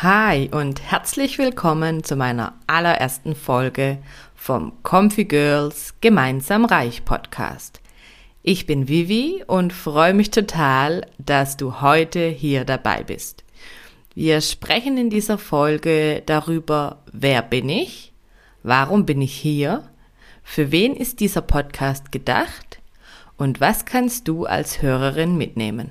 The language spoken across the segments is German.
Hi und herzlich willkommen zu meiner allerersten Folge vom Comfy Girls Gemeinsam Reich Podcast. Ich bin Vivi und freue mich total, dass du heute hier dabei bist. Wir sprechen in dieser Folge darüber, wer bin ich, warum bin ich hier, für wen ist dieser Podcast gedacht und was kannst du als Hörerin mitnehmen.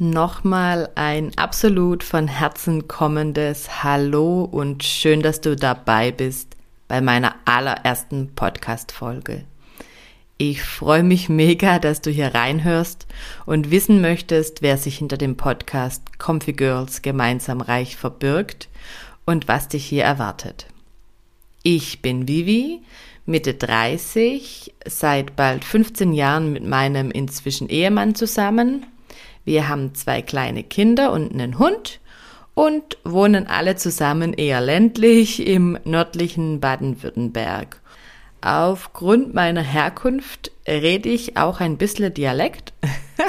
Nochmal ein absolut von Herzen kommendes Hallo und schön, dass du dabei bist bei meiner allerersten Podcast-Folge. Ich freue mich mega, dass du hier reinhörst und wissen möchtest, wer sich hinter dem Podcast Comfy Girls gemeinsam reich verbirgt und was dich hier erwartet. Ich bin Vivi, Mitte 30, seit bald 15 Jahren mit meinem inzwischen Ehemann zusammen wir haben zwei kleine Kinder und einen Hund und wohnen alle zusammen eher ländlich im nördlichen Baden-Württemberg. Aufgrund meiner Herkunft rede ich auch ein bisschen Dialekt.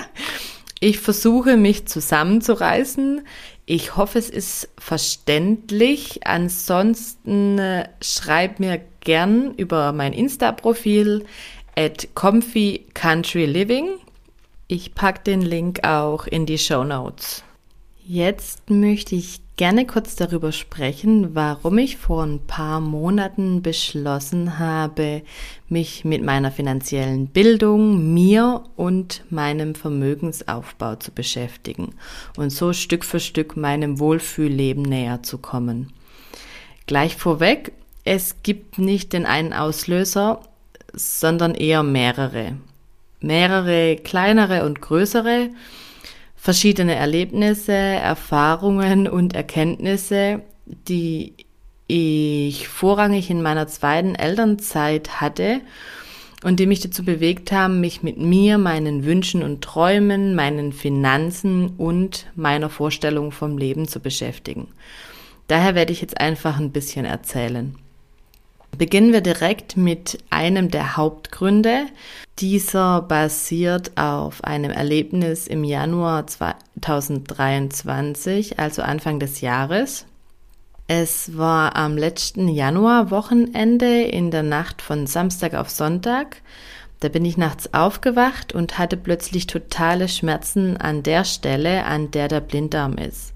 ich versuche mich zusammenzureißen. Ich hoffe, es ist verständlich. Ansonsten äh, schreib mir gern über mein Insta-Profil at comfy living ich packe den Link auch in die Show Notes. Jetzt möchte ich gerne kurz darüber sprechen, warum ich vor ein paar Monaten beschlossen habe, mich mit meiner finanziellen Bildung, mir und meinem Vermögensaufbau zu beschäftigen und so Stück für Stück meinem Wohlfühlleben näher zu kommen. Gleich vorweg, es gibt nicht den einen Auslöser, sondern eher mehrere mehrere kleinere und größere, verschiedene Erlebnisse, Erfahrungen und Erkenntnisse, die ich vorrangig in meiner zweiten Elternzeit hatte und die mich dazu bewegt haben, mich mit mir, meinen Wünschen und Träumen, meinen Finanzen und meiner Vorstellung vom Leben zu beschäftigen. Daher werde ich jetzt einfach ein bisschen erzählen. Beginnen wir direkt mit einem der Hauptgründe. Dieser basiert auf einem Erlebnis im Januar 2023, also Anfang des Jahres. Es war am letzten Januarwochenende in der Nacht von Samstag auf Sonntag. Da bin ich nachts aufgewacht und hatte plötzlich totale Schmerzen an der Stelle, an der der Blinddarm ist.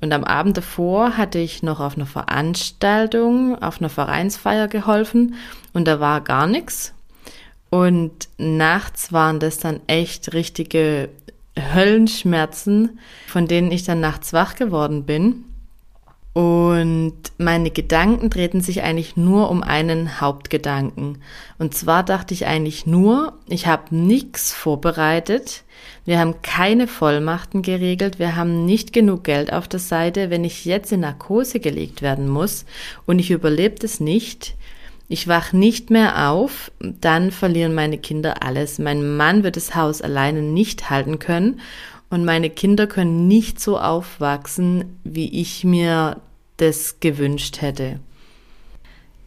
Und am Abend davor hatte ich noch auf einer Veranstaltung, auf einer Vereinsfeier geholfen und da war gar nichts. Und nachts waren das dann echt richtige Höllenschmerzen, von denen ich dann nachts wach geworden bin. Und meine Gedanken drehten sich eigentlich nur um einen Hauptgedanken. Und zwar dachte ich eigentlich nur, ich habe nichts vorbereitet, wir haben keine Vollmachten geregelt, wir haben nicht genug Geld auf der Seite, wenn ich jetzt in Narkose gelegt werden muss. Und ich überlebe es nicht, ich wach nicht mehr auf, dann verlieren meine Kinder alles. Mein Mann wird das Haus alleine nicht halten können. Und meine Kinder können nicht so aufwachsen, wie ich mir das gewünscht hätte.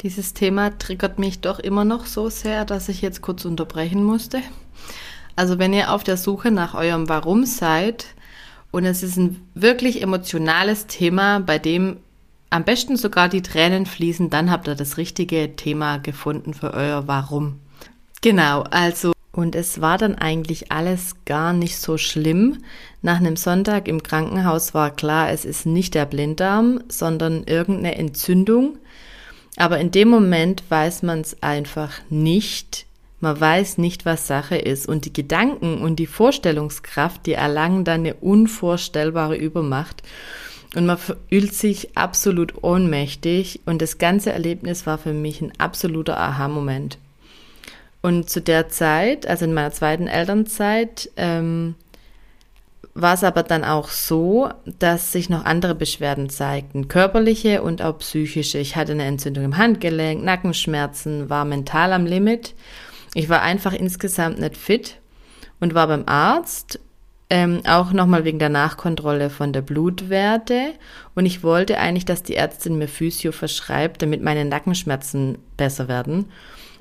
Dieses Thema triggert mich doch immer noch so sehr, dass ich jetzt kurz unterbrechen musste. Also wenn ihr auf der Suche nach eurem Warum seid und es ist ein wirklich emotionales Thema, bei dem am besten sogar die Tränen fließen, dann habt ihr das richtige Thema gefunden für euer Warum. Genau, also und es war dann eigentlich alles gar nicht so schlimm. Nach einem Sonntag im Krankenhaus war klar, es ist nicht der Blinddarm, sondern irgendeine Entzündung. Aber in dem Moment weiß man es einfach nicht. Man weiß nicht, was Sache ist. Und die Gedanken und die Vorstellungskraft, die erlangen dann eine unvorstellbare Übermacht. Und man fühlt sich absolut ohnmächtig. Und das ganze Erlebnis war für mich ein absoluter Aha-Moment. Und zu der Zeit, also in meiner zweiten Elternzeit, ähm, war es aber dann auch so, dass sich noch andere Beschwerden zeigten, körperliche und auch psychische. Ich hatte eine Entzündung im Handgelenk, Nackenschmerzen, war mental am Limit. Ich war einfach insgesamt nicht fit und war beim Arzt, ähm, auch nochmal wegen der Nachkontrolle von der Blutwerte. Und ich wollte eigentlich, dass die Ärztin mir Physio verschreibt, damit meine Nackenschmerzen besser werden.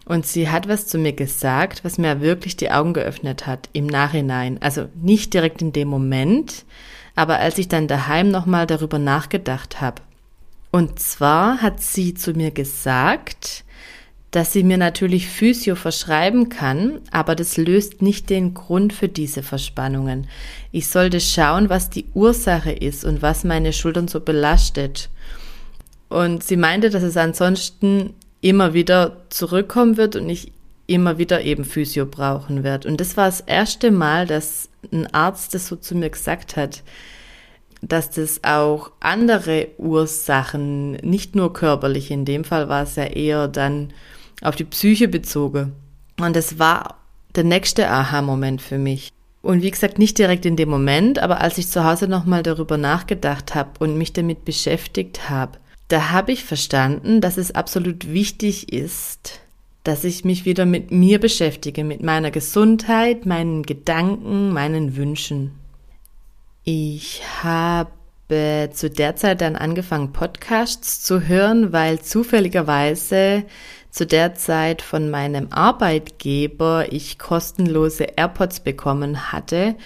Und sie hat was zu mir gesagt, was mir wirklich die Augen geöffnet hat im Nachhinein. Also nicht direkt in dem Moment, aber als ich dann daheim nochmal darüber nachgedacht habe. Und zwar hat sie zu mir gesagt, dass sie mir natürlich Physio verschreiben kann, aber das löst nicht den Grund für diese Verspannungen. Ich sollte schauen, was die Ursache ist und was meine Schultern so belastet. Und sie meinte, dass es ansonsten immer wieder zurückkommen wird und ich immer wieder eben Physio brauchen werde. Und das war das erste Mal, dass ein Arzt das so zu mir gesagt hat, dass das auch andere Ursachen, nicht nur körperlich, in dem Fall war es ja eher dann auf die Psyche bezogen. Und das war der nächste Aha-Moment für mich. Und wie gesagt, nicht direkt in dem Moment, aber als ich zu Hause nochmal darüber nachgedacht habe und mich damit beschäftigt habe, da habe ich verstanden, dass es absolut wichtig ist, dass ich mich wieder mit mir beschäftige, mit meiner Gesundheit, meinen Gedanken, meinen Wünschen. Ich habe zu der Zeit dann angefangen, Podcasts zu hören, weil zufälligerweise zu der Zeit von meinem Arbeitgeber ich kostenlose AirPods bekommen hatte.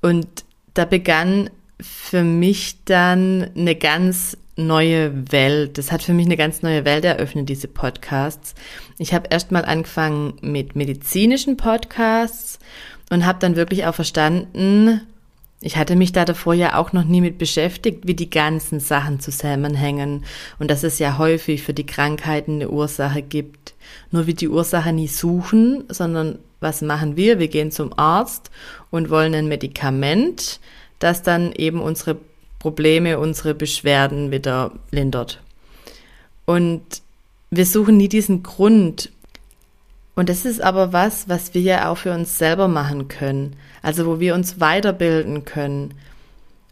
Und da begann für mich dann eine ganz neue Welt. Das hat für mich eine ganz neue Welt eröffnet, diese Podcasts. Ich habe erstmal angefangen mit medizinischen Podcasts und habe dann wirklich auch verstanden, ich hatte mich da davor ja auch noch nie mit beschäftigt, wie die ganzen Sachen zusammenhängen und dass es ja häufig für die Krankheiten eine Ursache gibt. Nur wie die Ursache nie suchen, sondern was machen wir? Wir gehen zum Arzt und wollen ein Medikament, das dann eben unsere Probleme, unsere Beschwerden wieder lindert. Und wir suchen nie diesen Grund. Und das ist aber was, was wir ja auch für uns selber machen können. Also wo wir uns weiterbilden können.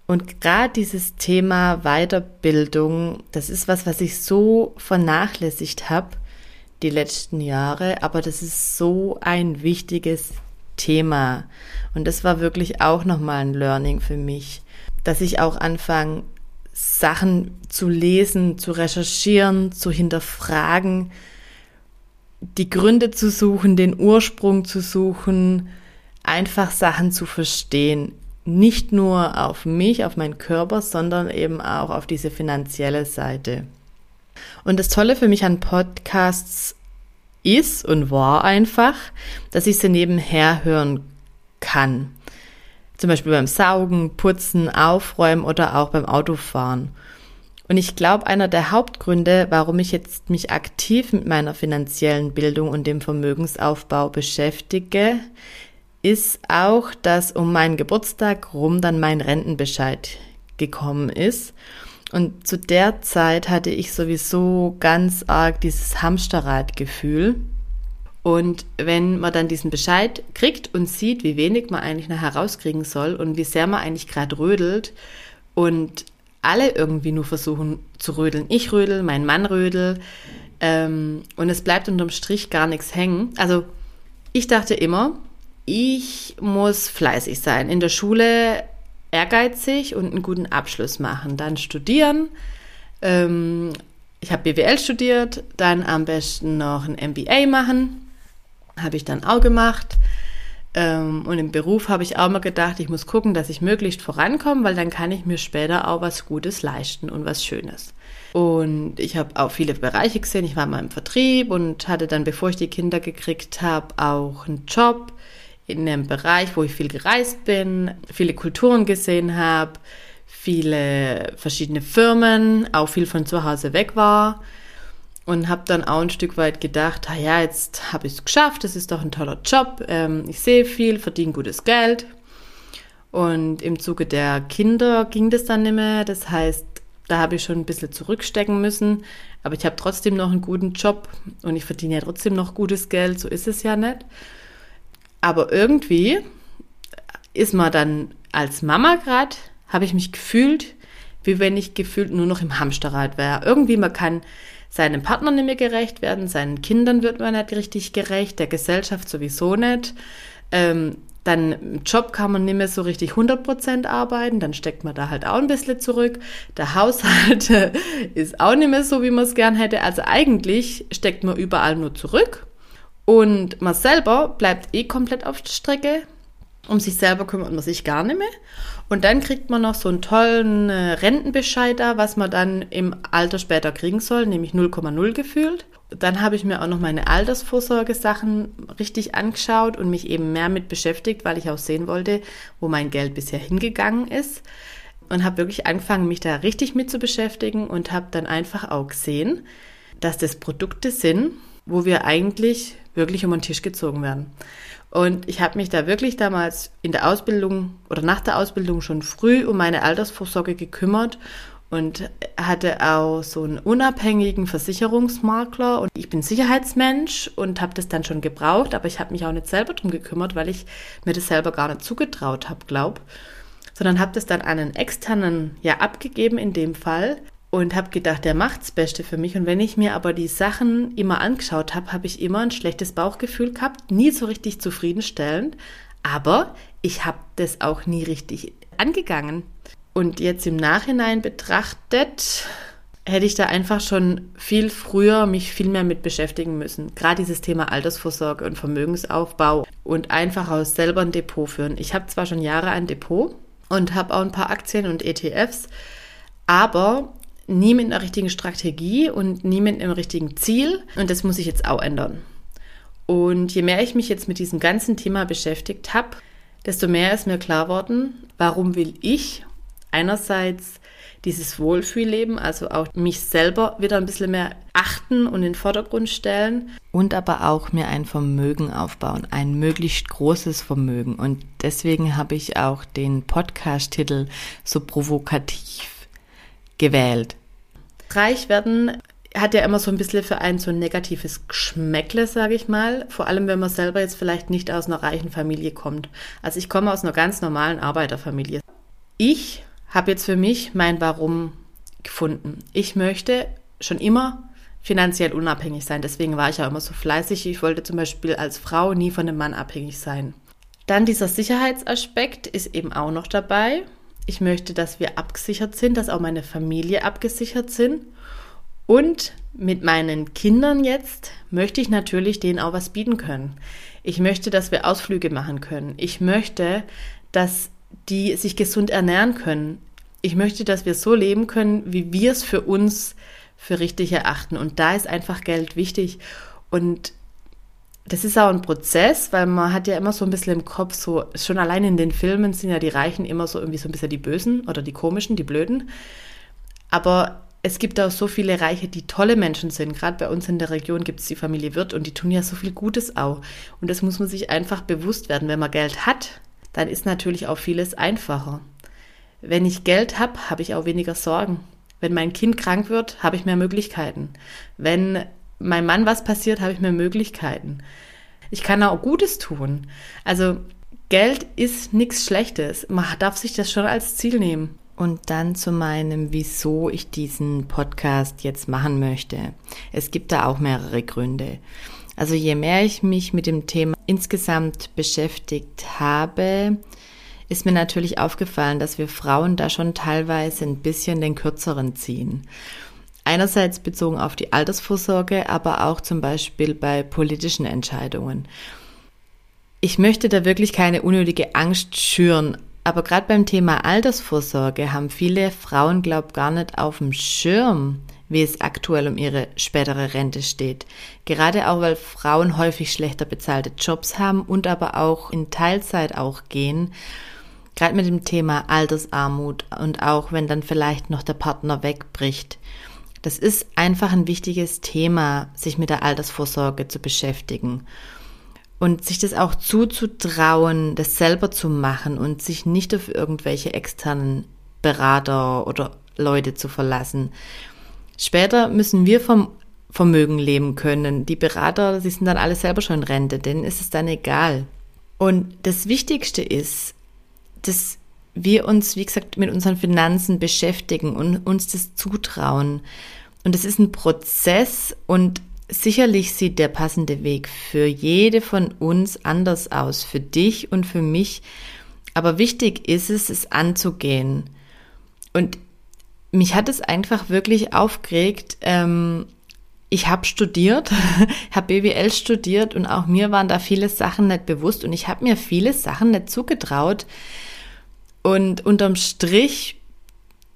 Und gerade dieses Thema Weiterbildung, das ist was, was ich so vernachlässigt habe die letzten Jahre, aber das ist so ein wichtiges Thema. Und das war wirklich auch nochmal ein Learning für mich dass ich auch anfange, Sachen zu lesen, zu recherchieren, zu hinterfragen, die Gründe zu suchen, den Ursprung zu suchen, einfach Sachen zu verstehen. Nicht nur auf mich, auf meinen Körper, sondern eben auch auf diese finanzielle Seite. Und das Tolle für mich an Podcasts ist und war einfach, dass ich sie nebenher hören kann. Zum Beispiel beim Saugen, Putzen, Aufräumen oder auch beim Autofahren. Und ich glaube, einer der Hauptgründe, warum ich jetzt mich aktiv mit meiner finanziellen Bildung und dem Vermögensaufbau beschäftige, ist auch, dass um meinen Geburtstag rum dann mein Rentenbescheid gekommen ist. Und zu der Zeit hatte ich sowieso ganz arg dieses Hamsterradgefühl. Und wenn man dann diesen Bescheid kriegt und sieht, wie wenig man eigentlich noch herauskriegen soll und wie sehr man eigentlich gerade rödelt und alle irgendwie nur versuchen zu rödeln. Ich rödel, mein Mann rödel ähm, und es bleibt unterm Strich gar nichts hängen. Also ich dachte immer, ich muss fleißig sein, in der Schule ehrgeizig und einen guten Abschluss machen, dann studieren. Ähm, ich habe BWL studiert, dann am besten noch ein MBA machen habe ich dann auch gemacht. Ähm, und im Beruf habe ich auch mal gedacht, ich muss gucken, dass ich möglichst vorankomme, weil dann kann ich mir später auch was Gutes leisten und was Schönes. Und ich habe auch viele Bereiche gesehen. Ich war mal im Vertrieb und hatte dann, bevor ich die Kinder gekriegt habe, auch einen Job in einem Bereich, wo ich viel gereist bin, viele Kulturen gesehen habe, viele verschiedene Firmen, auch viel von zu Hause weg war und habe dann auch ein Stück weit gedacht, ah ja, jetzt habe ich es geschafft, das ist doch ein toller Job, ähm, ich sehe viel, verdiene gutes Geld. Und im Zuge der Kinder ging das dann nicht mehr. Das heißt, da habe ich schon ein bisschen zurückstecken müssen. Aber ich habe trotzdem noch einen guten Job und ich verdiene ja trotzdem noch gutes Geld. So ist es ja nicht. Aber irgendwie ist man dann als Mama gerade habe ich mich gefühlt, wie wenn ich gefühlt nur noch im Hamsterrad wäre. Irgendwie, man kann seinem Partner nicht mehr gerecht werden, seinen Kindern wird man nicht richtig gerecht, der Gesellschaft sowieso nicht. Ähm, dann im Job kann man nicht mehr so richtig 100% arbeiten, dann steckt man da halt auch ein bisschen zurück. Der Haushalt ist auch nicht mehr so, wie man es gern hätte. Also eigentlich steckt man überall nur zurück und man selber bleibt eh komplett auf der Strecke. Um sich selber kümmert man sich gar nicht mehr. Und dann kriegt man noch so einen tollen äh, Rentenbescheid da, was man dann im Alter später kriegen soll, nämlich 0,0 gefühlt. Dann habe ich mir auch noch meine Altersvorsorgesachen richtig angeschaut und mich eben mehr mit beschäftigt, weil ich auch sehen wollte, wo mein Geld bisher hingegangen ist. Und habe wirklich angefangen, mich da richtig mit zu beschäftigen und habe dann einfach auch gesehen, dass das Produkte sind, wo wir eigentlich wirklich um den Tisch gezogen werden. Und ich habe mich da wirklich damals in der Ausbildung oder nach der Ausbildung schon früh um meine Altersvorsorge gekümmert und hatte auch so einen unabhängigen Versicherungsmakler. Und ich bin Sicherheitsmensch und habe das dann schon gebraucht, aber ich habe mich auch nicht selber drum gekümmert, weil ich mir das selber gar nicht zugetraut habe, glaub, sondern habe das dann an einen externen ja abgegeben in dem Fall und habe gedacht, der macht's Beste für mich. Und wenn ich mir aber die Sachen immer angeschaut habe, habe ich immer ein schlechtes Bauchgefühl gehabt, nie so richtig zufriedenstellend. Aber ich habe das auch nie richtig angegangen. Und jetzt im Nachhinein betrachtet, hätte ich da einfach schon viel früher mich viel mehr mit beschäftigen müssen. Gerade dieses Thema Altersvorsorge und Vermögensaufbau und einfach auch selber ein Depot führen. Ich habe zwar schon Jahre ein Depot und habe auch ein paar Aktien und ETFs, aber nie mit einer richtigen Strategie und nie mit einem richtigen Ziel. Und das muss ich jetzt auch ändern. Und je mehr ich mich jetzt mit diesem ganzen Thema beschäftigt habe, desto mehr ist mir klar worden, warum will ich einerseits dieses Wohlfühlleben, also auch mich selber wieder ein bisschen mehr achten und in den Vordergrund stellen. Und aber auch mir ein Vermögen aufbauen, ein möglichst großes Vermögen. Und deswegen habe ich auch den Podcast-Titel so provokativ gewählt. Reich werden hat ja immer so ein bisschen für einen so ein negatives Geschmäckle, sage ich mal. Vor allem, wenn man selber jetzt vielleicht nicht aus einer reichen Familie kommt. Also ich komme aus einer ganz normalen Arbeiterfamilie. Ich habe jetzt für mich mein Warum gefunden. Ich möchte schon immer finanziell unabhängig sein. Deswegen war ich auch immer so fleißig. Ich wollte zum Beispiel als Frau nie von einem Mann abhängig sein. Dann dieser Sicherheitsaspekt ist eben auch noch dabei. Ich möchte, dass wir abgesichert sind, dass auch meine Familie abgesichert sind. Und mit meinen Kindern jetzt möchte ich natürlich denen auch was bieten können. Ich möchte, dass wir Ausflüge machen können. Ich möchte, dass die sich gesund ernähren können. Ich möchte, dass wir so leben können, wie wir es für uns für richtig erachten. Und da ist einfach Geld wichtig. Und das ist auch ein Prozess, weil man hat ja immer so ein bisschen im Kopf so, schon allein in den Filmen sind ja die Reichen immer so irgendwie so ein bisschen die Bösen oder die Komischen, die Blöden. Aber es gibt auch so viele Reiche, die tolle Menschen sind. Gerade bei uns in der Region gibt es die Familie Wirt und die tun ja so viel Gutes auch. Und das muss man sich einfach bewusst werden. Wenn man Geld hat, dann ist natürlich auch vieles einfacher. Wenn ich Geld habe, habe ich auch weniger Sorgen. Wenn mein Kind krank wird, habe ich mehr Möglichkeiten. Wenn meinem Mann was passiert, habe ich mehr Möglichkeiten. Ich kann auch Gutes tun. Also Geld ist nichts Schlechtes. Man darf sich das schon als Ziel nehmen. Und dann zu meinem, wieso ich diesen Podcast jetzt machen möchte. Es gibt da auch mehrere Gründe. Also je mehr ich mich mit dem Thema insgesamt beschäftigt habe, ist mir natürlich aufgefallen, dass wir Frauen da schon teilweise ein bisschen den kürzeren ziehen. Einerseits bezogen auf die Altersvorsorge, aber auch zum Beispiel bei politischen Entscheidungen. Ich möchte da wirklich keine unnötige Angst schüren, aber gerade beim Thema Altersvorsorge haben viele Frauen, glaub gar nicht auf dem Schirm, wie es aktuell um ihre spätere Rente steht. Gerade auch, weil Frauen häufig schlechter bezahlte Jobs haben und aber auch in Teilzeit auch gehen. Gerade mit dem Thema Altersarmut und auch wenn dann vielleicht noch der Partner wegbricht. Das ist einfach ein wichtiges Thema, sich mit der Altersvorsorge zu beschäftigen und sich das auch zuzutrauen, das selber zu machen und sich nicht auf irgendwelche externen Berater oder Leute zu verlassen. Später müssen wir vom Vermögen leben können. Die Berater, sie sind dann alle selber schon Rente, denen ist es dann egal. Und das Wichtigste ist, das wir uns, wie gesagt, mit unseren Finanzen beschäftigen und uns das zutrauen. Und es ist ein Prozess und sicherlich sieht der passende Weg für jede von uns anders aus, für dich und für mich. Aber wichtig ist es, es anzugehen. Und mich hat es einfach wirklich aufgeregt. Ähm, ich habe studiert, habe BWL studiert und auch mir waren da viele Sachen nicht bewusst und ich habe mir viele Sachen nicht zugetraut. Und unterm Strich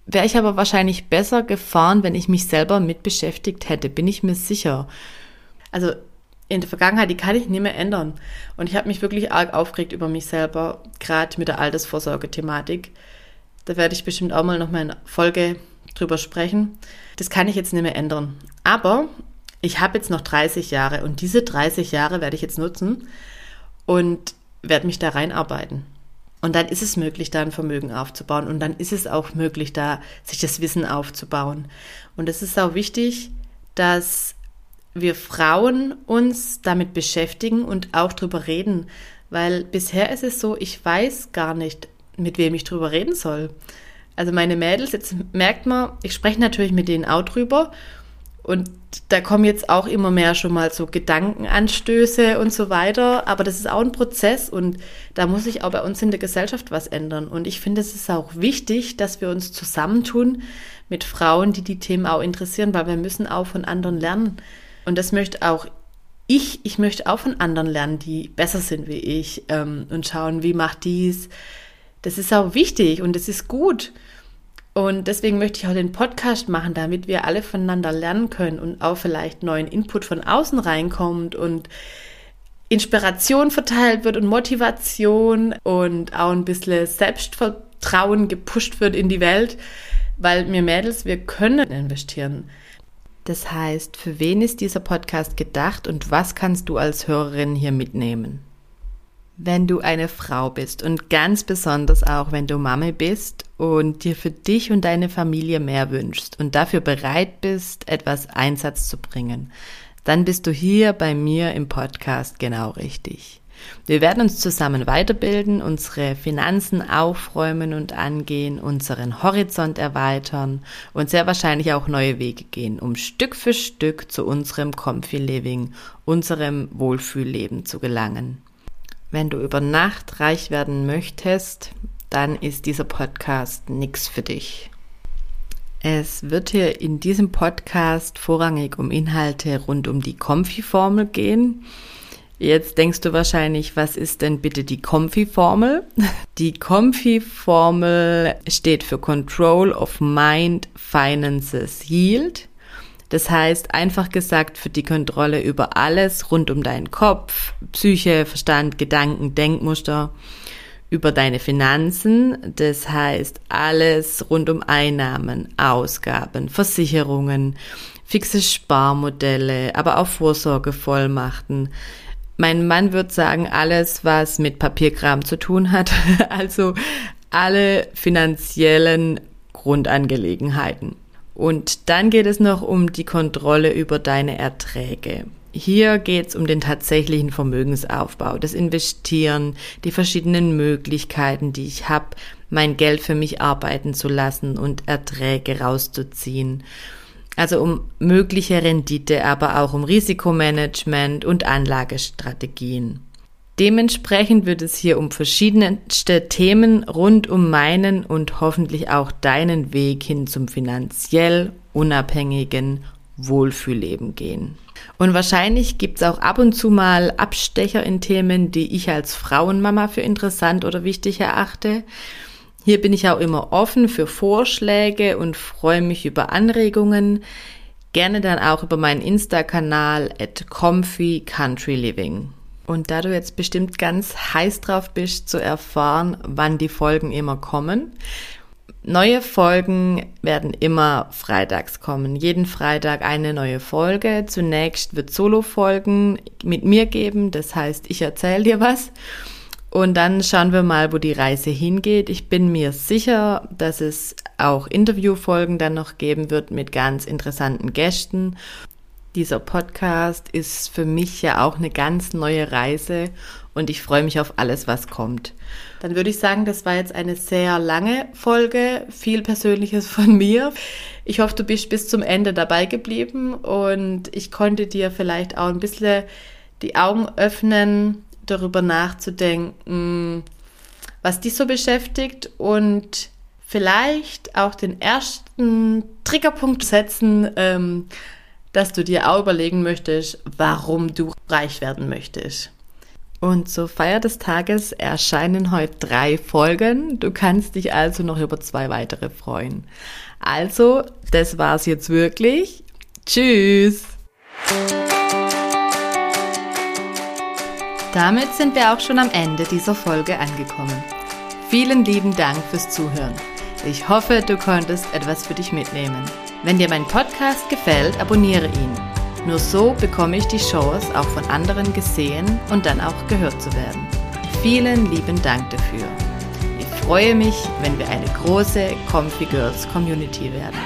wäre ich aber wahrscheinlich besser gefahren, wenn ich mich selber mit beschäftigt hätte, bin ich mir sicher. Also in der Vergangenheit, die kann ich nicht mehr ändern. Und ich habe mich wirklich arg aufgeregt über mich selber, gerade mit der Altersvorsorge-Thematik. Da werde ich bestimmt auch mal noch mal eine Folge drüber sprechen. Das kann ich jetzt nicht mehr ändern. Aber ich habe jetzt noch 30 Jahre und diese 30 Jahre werde ich jetzt nutzen und werde mich da reinarbeiten. Und dann ist es möglich, da ein Vermögen aufzubauen. Und dann ist es auch möglich, da sich das Wissen aufzubauen. Und es ist auch wichtig, dass wir Frauen uns damit beschäftigen und auch drüber reden. Weil bisher ist es so, ich weiß gar nicht, mit wem ich drüber reden soll. Also meine Mädels, jetzt merkt man, ich spreche natürlich mit denen auch drüber und da kommen jetzt auch immer mehr schon mal so Gedankenanstöße und so weiter. Aber das ist auch ein Prozess und da muss sich auch bei uns in der Gesellschaft was ändern. Und ich finde, es ist auch wichtig, dass wir uns zusammentun mit Frauen, die die Themen auch interessieren, weil wir müssen auch von anderen lernen. Und das möchte auch ich. Ich möchte auch von anderen lernen, die besser sind wie ich ähm, und schauen, wie macht dies, das ist auch wichtig und es ist gut. Und deswegen möchte ich auch den Podcast machen, damit wir alle voneinander lernen können und auch vielleicht neuen Input von außen reinkommt und Inspiration verteilt wird und Motivation und auch ein bisschen Selbstvertrauen gepusht wird in die Welt, weil wir Mädels, wir können investieren. Das heißt, für wen ist dieser Podcast gedacht und was kannst du als Hörerin hier mitnehmen? wenn du eine Frau bist und ganz besonders auch, wenn du Mami bist und dir für dich und deine Familie mehr wünschst und dafür bereit bist, etwas Einsatz zu bringen, dann bist du hier bei mir im Podcast genau richtig. Wir werden uns zusammen weiterbilden, unsere Finanzen aufräumen und angehen, unseren Horizont erweitern und sehr wahrscheinlich auch neue Wege gehen, um Stück für Stück zu unserem Comfy Living, unserem Wohlfühlleben zu gelangen. Wenn du über Nacht reich werden möchtest, dann ist dieser Podcast nichts für dich. Es wird hier in diesem Podcast vorrangig um Inhalte rund um die Comfy-Formel gehen. Jetzt denkst du wahrscheinlich, was ist denn bitte die Comfy-Formel? Die Comfy-Formel steht für Control of Mind, Finances, Yield. Das heißt, einfach gesagt, für die Kontrolle über alles rund um deinen Kopf, Psyche, Verstand, Gedanken, Denkmuster, über deine Finanzen, das heißt alles rund um Einnahmen, Ausgaben, Versicherungen, fixe Sparmodelle, aber auch Vorsorgevollmachten. Mein Mann wird sagen, alles, was mit Papierkram zu tun hat, also alle finanziellen Grundangelegenheiten. Und dann geht es noch um die Kontrolle über deine Erträge. Hier geht es um den tatsächlichen Vermögensaufbau, das Investieren, die verschiedenen Möglichkeiten, die ich habe, mein Geld für mich arbeiten zu lassen und Erträge rauszuziehen. Also um mögliche Rendite, aber auch um Risikomanagement und Anlagestrategien. Dementsprechend wird es hier um verschiedenste Themen rund um meinen und hoffentlich auch deinen Weg hin zum finanziell unabhängigen Wohlfühlleben gehen. Und wahrscheinlich gibt's auch ab und zu mal Abstecher in Themen, die ich als Frauenmama für interessant oder wichtig erachte. Hier bin ich auch immer offen für Vorschläge und freue mich über Anregungen. Gerne dann auch über meinen Insta-Kanal at Comfy Country Living. Und da du jetzt bestimmt ganz heiß drauf bist zu erfahren, wann die Folgen immer kommen, Neue Folgen werden immer freitags kommen. Jeden Freitag eine neue Folge. Zunächst wird Solo-Folgen mit mir geben. Das heißt, ich erzähle dir was. Und dann schauen wir mal, wo die Reise hingeht. Ich bin mir sicher, dass es auch Interviewfolgen dann noch geben wird mit ganz interessanten Gästen Dieser Podcast ist für mich ja auch eine ganz neue Reise und ich freue mich auf alles, was kommt. Dann würde ich sagen, das war jetzt eine sehr lange Folge, viel Persönliches von mir. Ich hoffe, du bist bis zum Ende dabei geblieben und ich konnte dir vielleicht auch ein bisschen die Augen öffnen, darüber nachzudenken, was dich so beschäftigt und vielleicht auch den ersten Triggerpunkt setzen, ähm, dass du dir auch überlegen möchtest, warum du reich werden möchtest. Und zur Feier des Tages erscheinen heute drei Folgen. Du kannst dich also noch über zwei weitere freuen. Also, das war's jetzt wirklich. Tschüss! Damit sind wir auch schon am Ende dieser Folge angekommen. Vielen lieben Dank fürs Zuhören. Ich hoffe, du konntest etwas für dich mitnehmen. Wenn dir mein Podcast gefällt, abonniere ihn. Nur so bekomme ich die Chance, auch von anderen gesehen und dann auch gehört zu werden. Vielen lieben Dank dafür. Ich freue mich, wenn wir eine große Comfy Girls Community werden.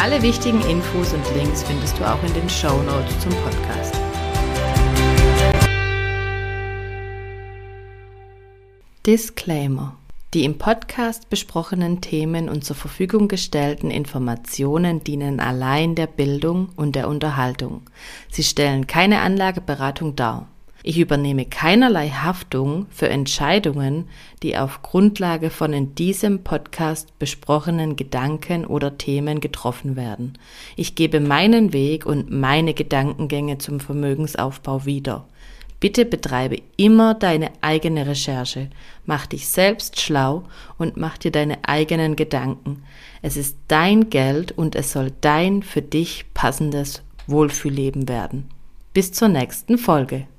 Alle wichtigen Infos und Links findest du auch in den Show Notes zum Podcast. Disclaimer die im Podcast besprochenen Themen und zur Verfügung gestellten Informationen dienen allein der Bildung und der Unterhaltung. Sie stellen keine Anlageberatung dar. Ich übernehme keinerlei Haftung für Entscheidungen, die auf Grundlage von in diesem Podcast besprochenen Gedanken oder Themen getroffen werden. Ich gebe meinen Weg und meine Gedankengänge zum Vermögensaufbau wieder. Bitte betreibe immer deine eigene Recherche, mach dich selbst schlau und mach dir deine eigenen Gedanken. Es ist dein Geld und es soll dein für dich passendes Wohlfühlleben werden. Bis zur nächsten Folge.